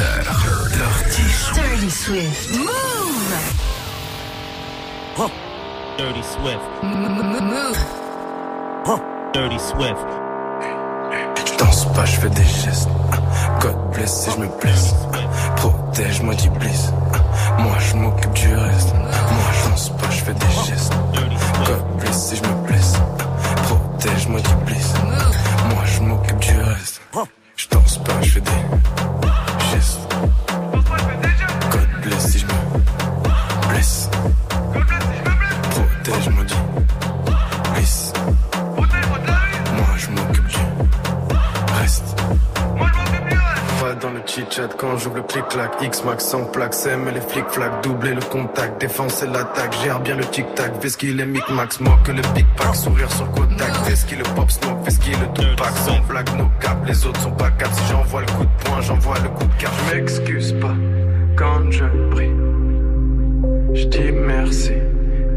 Dirty Swift. Dirty Swift. Move. Dirty Swift. Move. Dirty Swift. Je danse pas, je fais des gestes. God bless si je me blesse. Protège-moi d'Iblis. Moi je m'occupe du reste. Moi je danse pas, je fais des gestes. God bless si je me blesse. X-Max sans plaque, SEM et les flic-flac Doubler le contact, défense et l'attaque Gère bien le tic-tac, qu'il est mic-max Moque le big pack, sourire sur Kodak Fais ce qu'il est pop smoke, fais ce qu'il est Tupac Sans blague, no cap, les autres sont pas cap Si j'envoie le coup de poing, j'envoie le coup de carte Je m'excuse pas quand je prie Je dis merci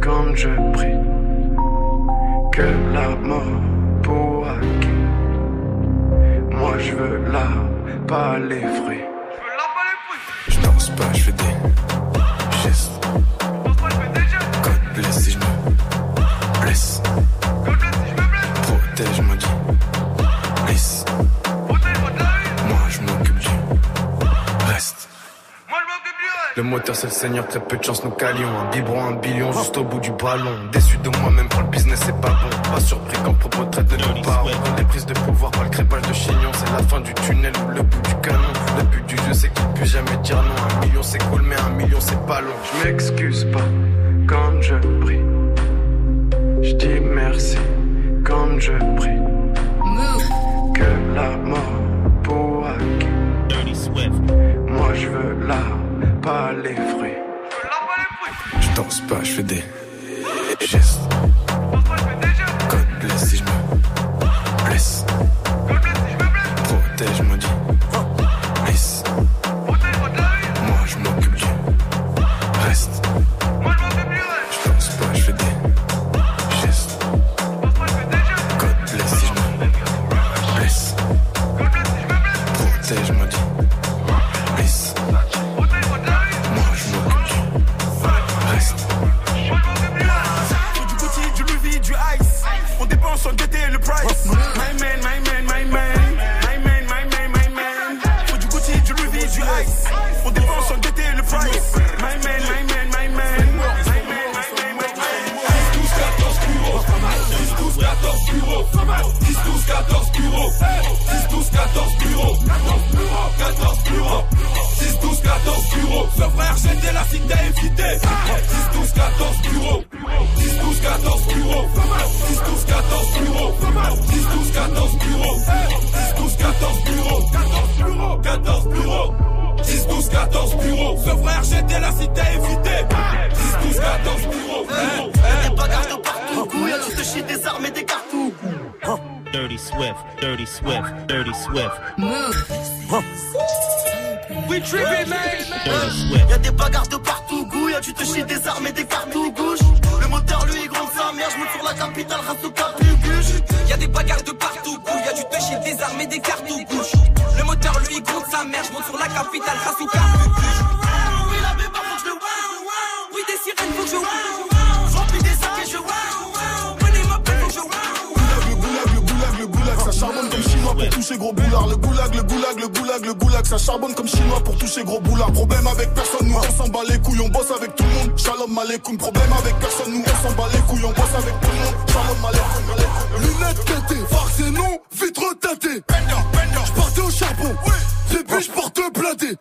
quand je prie Que la mort pour acquis moi je veux là, pas les fruits. Je danse pas, je. Le moteur c'est le seigneur, très peu de chance nous calions. Un biberon, un billion, juste au bout du ballon. Déçu de moi-même quand le business c'est pas bon. Pas surpris quand propos traite de nos parents. Les prises de pouvoir, pas le crépage de chignon. C'est la fin du tunnel ou le bout du canon. Le but du jeu c'est qu'il puisse jamais dire non. Un million c'est cool mais un million c'est pas long. Je m'excuse pas quand je prie. Je dis merci quand je prie. Que la mort pas, je fais des Ice. On dépense en DT le price. My man, my man, my man. My man, my man, my man. 10, 12, 14 bureaux. 10, 12, 14 bureaux. 10, 12, 14 bureaux. 10, 12, 14 bureaux. 14 bureaux. 10, 12, 14 bureaux. Ce frère, j'étais la cité évité. 10, 12, 14 bureaux. 10, 12, 14 bureaux. 10, 12, 14 bureaux. Dirty Swift. Dirty Swift. Swift. We trippin', man. Dirty Swift. Y'a des bagarres de partout, gouille, tu te chies des armes et des cartouches. Le moteur, lui, il gronde sa mère, je monte sur la capitale, race au capuguche. Y'a des bagarres de partout, y'a du toucher des armes et des cartouches. Le moteur lui compte sa mère, je monte sur la capitale grâce au cartouche. Toucher gros boulard. Le goulag, le goulag, le goulag, le goulag, ça charbonne comme chinois pour toucher gros boulard. Problème avec personne, nous on s'en bat les couilles, on bosse avec tout le monde. Shalom alaikum, problème avec personne, nous on s'en bat les couilles, on bosse avec tout le monde. Shalom alaikum. Lunettes pétées, farce et non, vitre teintée. J'partais au charbon, depuis j'porte blindé.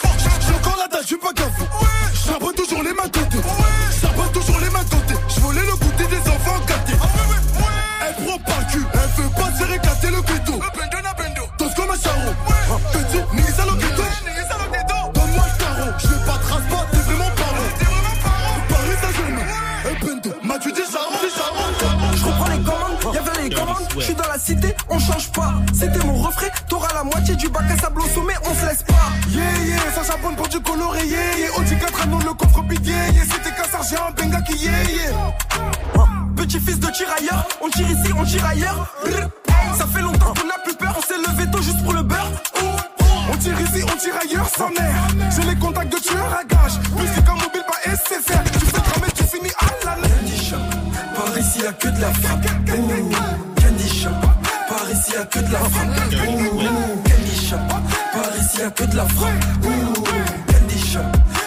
Yeah, yeah, ça charbonne pour du coloré, yeah, yeah. Audi 4 anneaux, le coffre big, yeah. C'était qu'un sergent, un benga qui, yeah, yeah. Petit fils de tirailleur, on tire ici, on tire ailleurs. Ça fait longtemps qu'on a plus peur, on s'est levé tôt juste pour le beurre. On tire ici, ton tirailleur sa mère. J'ai les contacts de tueurs à gage. Musique en mobile, pas SFR. Tu fais cramer, tu finis à la Candy Shop, par ici y'a que de la frappe. Candy Shop, par ici y'a que de la frappe. Par ici y'a que de la frappe. Ouh, Candy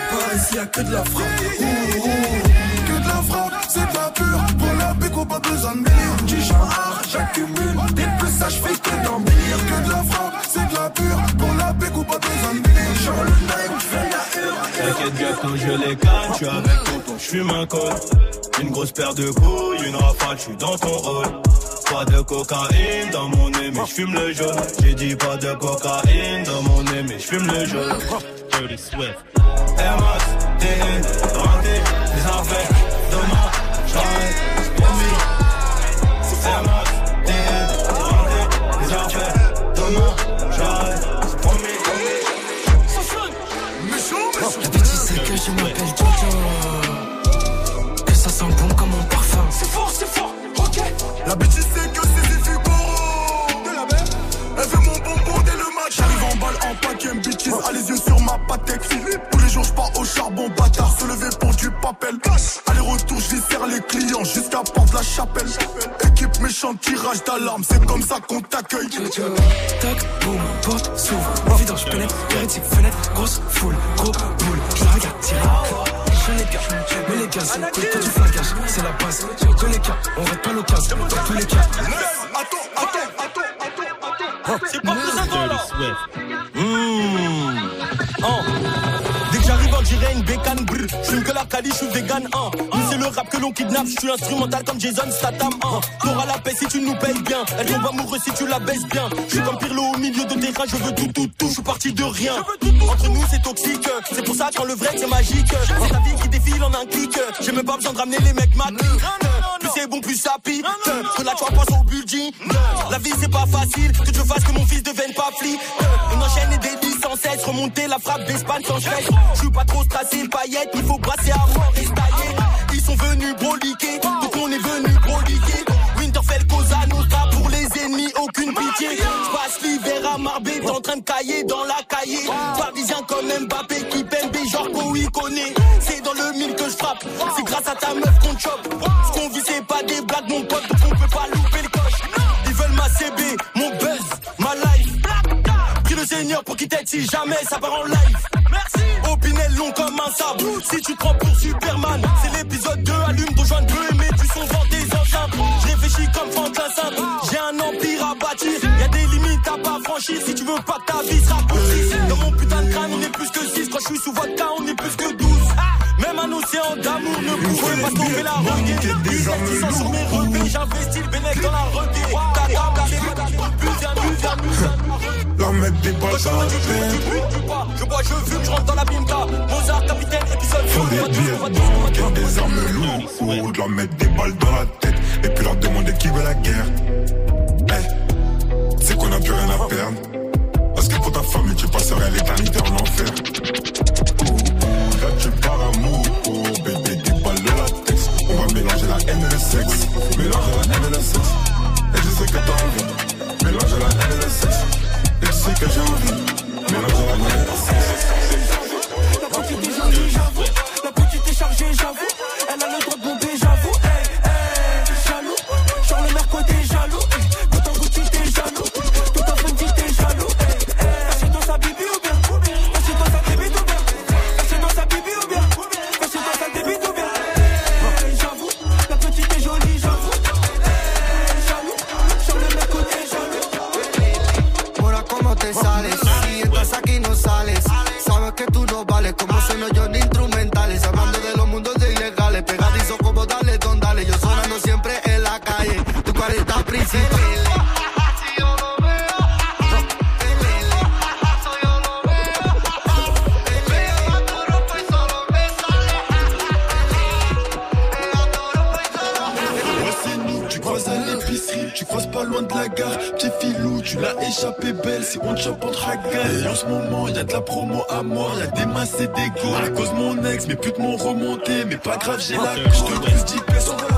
par ici y'a que de la frappe. Ouh, que de la frappe, c'est de la pure. Pour la béco, pas besoin de meilleur. Du genre art, j'accumule. Des plus ça, je fais que d'embellir. Que de la frappe, c'est de la pure. Pour la béco, pas besoin de meilleur. Genre le night, je fais la hure. T'inquiète bien quand je les calme, je suis avec tonton, je fume un col. Une grosse paire de couilles, une rafale, je suis dans ton rôle. Pas de cocaïne dans mon nez, mais je fume le jaune. J'ai dit pas de cocaïne dans mon nez, mais je fume le jaune. Dirty Swift. Air Max, TN, les affaires, papel. Aller-retour, j'y serre les clients jusqu'à porte la chapelle. Équipe méchante, tirage d'alarme. C'est comme ça qu'on t'accueille. Toc, boum, porte s'ouvre Évident, je pénètre, hérétique, fenêtre Grosse foule, gros boule Je la regarde tirer Je les gars, mais les gars, c'est quand tu flagages C'est la base, dans les cas On rate pas l'occasion, dans tous les cas Attends, attends, attends, attends, attends. C'est pas plus attends là. Mmh. Oh. Dès que j'arrive, on dirait une bécane brr. Je que la suis vegan. Hein. Nous, c'est le rap que l'on kidnappe. Je suis instrumental comme Jason Statham. Hein. T'auras la paix si tu nous payes bien. Elle tombe amoureuse si tu la baisses bien. Je suis comme Pirlo au milieu de terrain. Je veux tout, tout, tout. Je suis parti de rien. Entre nous, c'est toxique. C'est pour ça, quand le vrai, c'est magique. C'est ta vie qui défile en un clic. J'ai même pas besoin de ramener les mecs maquis. Plus c'est bon, plus ça pique. Que là, tu pas au budget. La vie, c'est pas facile. Que je fasse que mon fils devienne pas flic. On enchaîne Remonter la frappe d'Espagne sans stress. Je suis pas trop stressé, paillettes. Il faut brasser à mort et. Ils sont venus broliquer. Donc on est venus broliquer. Winterfell, Cosa Nostra. Pour les ennemis, aucune pitié. Je passe l'hiver à Marbé. T'es en train de cailler dans la cahier. Parisien comme Mbappé. Qui PNB, genre il connaît. C'est dans le mille que je frappe. C'est grâce à ta meuf qu'on chope. Ce qu'on vit, c'est pas des blagues, mon pote. Donc on peut pas le si jamais ça part en live. Merci. Opinel long comme un sable. Si tu te prends pour Superman, c'est l'épisode 2. Allume ton joint de bleu et mets du son tes enceintes. Je réfléchis comme Franklin. J'ai un empire à bâtir. Y a des limites à pas franchir. Si tu veux pas que ta vie se raccourcisse. Dans mon putain de crâne, on est plus que 6. Quand je suis sous vodka, on est plus que 12. Même un océan d'amour ne pouvait pas sauver la. Des sont sur mes repères. J'investis le dans la requête. Ta dame, c'est pas de. La mettre des balles Je dans la tête. je bois, je fume, je rentre dans la bimka. Mozart, capitaine, épisode Faut des bières, ken des armes lourdes, leur mettre des balles dans la tête et puis leur demander qui veut la guerre. Hey, c'est qu'on a plus rien à perdre. Parce que pour ta famille, tu passerais l'éternité en enfer. Tu l'as échappé belle, si on te chope entre hagards. Et en ce moment, y a de la promo à mort, y a des masses et des go. À cause mon ex, mes putes m'ont remonté, mais pas grave, j'ai la couche de plus 10 pesos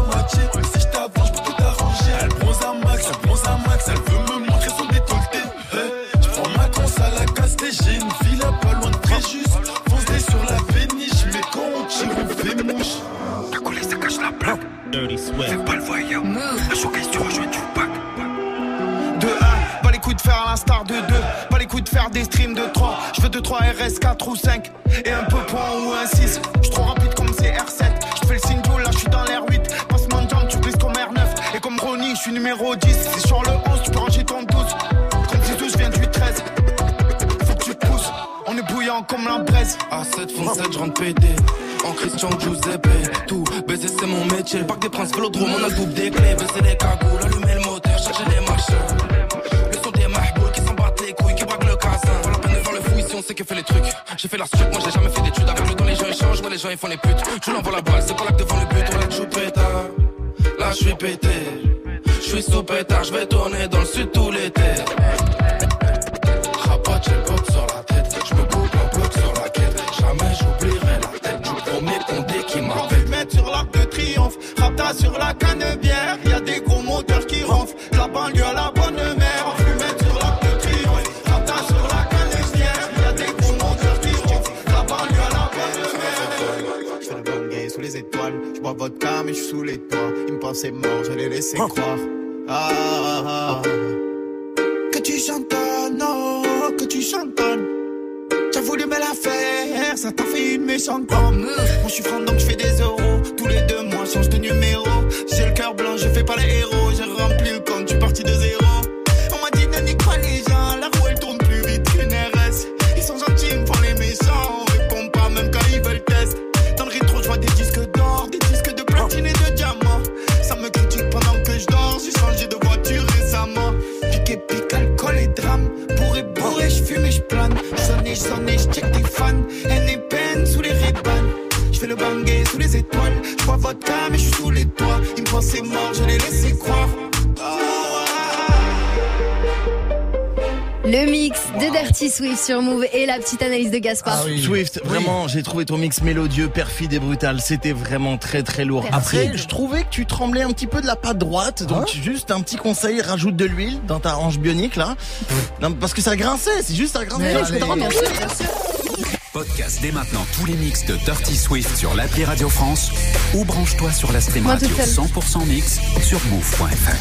5 et un peu point ou un 6. J'suis trop rapide comme CR7. J'fais le signe là, j'suis dans l'air 8. Passe mon jump, tu brises comme R9. Et comme Ronnie, j'suis numéro 10. C'est sur le 11, tu peux ranger ton 12. Comme 12, je viens du 13. Faut que tu pousses, on est bouillant comme la braise. A7, fond 7, je rentre pété. En Christian Giuseppe, tout baiser c'est mon métier. Le parc des princes, vélodrome, on a le double des clés. Baiser les cagoules, allumer le moteur, charger les machins. Le son des mahbouls qui s'en battent les couilles, qui braquent le casin. Pas la peine de faire le fou ici, on sait que fait les trucs. J'ai fait la suite, moi j'ai jamais fait d'études. Avec le temps, les gens échangent, ouais, les gens ils font les putes. Je l'envoie la balle, c'est que devant le but. On l'a. Là, je suis pété. Je suis sous pétard, je vais tourner dans le sud tout l'été. Rabat, j'ai le sur la tête. Je me coupe un bloc sur la quête. Jamais j'oublierai la tête du premier condé qui m'a le mettre sur l'arc de triomphe. Rapta sur la canebière. Y pensaient mort, je les laissais croire. Ah, ah, ah. Que tu chantonnes, oh, que tu chantonnes. T'as voulu me la faire, ça t'a fait une méchante pomme. Moi, je suis franc, donc je fais des euros. Tous les deux mois, change de numéro. J'ai le cœur blanc, je fais pas les héros. J'ai rempli le compte, suis parti de zéro. Les étoiles. Je vodka, mais je suis sous les toits. Ils me pensaient mort, je les laissais croire. Le mix de Dirty Swift sur Move et la petite analyse de Gaspard. Swift, vraiment, j'ai trouvé ton mix mélodieux, perfide et brutal. C'était vraiment très très lourd. Perfide. Après, je trouvais que tu tremblais un petit peu de la patte droite. Donc, juste un petit conseil, rajoute de l'huile dans ta hanche bionique là. Non, parce que ça grinçait, c'est juste ça grinçait. Podcast dès maintenant tous les mix de Dirty Swift sur l'appli Radio France ou branche-toi sur la stream radio toute seule. 100% mix sur move.fr.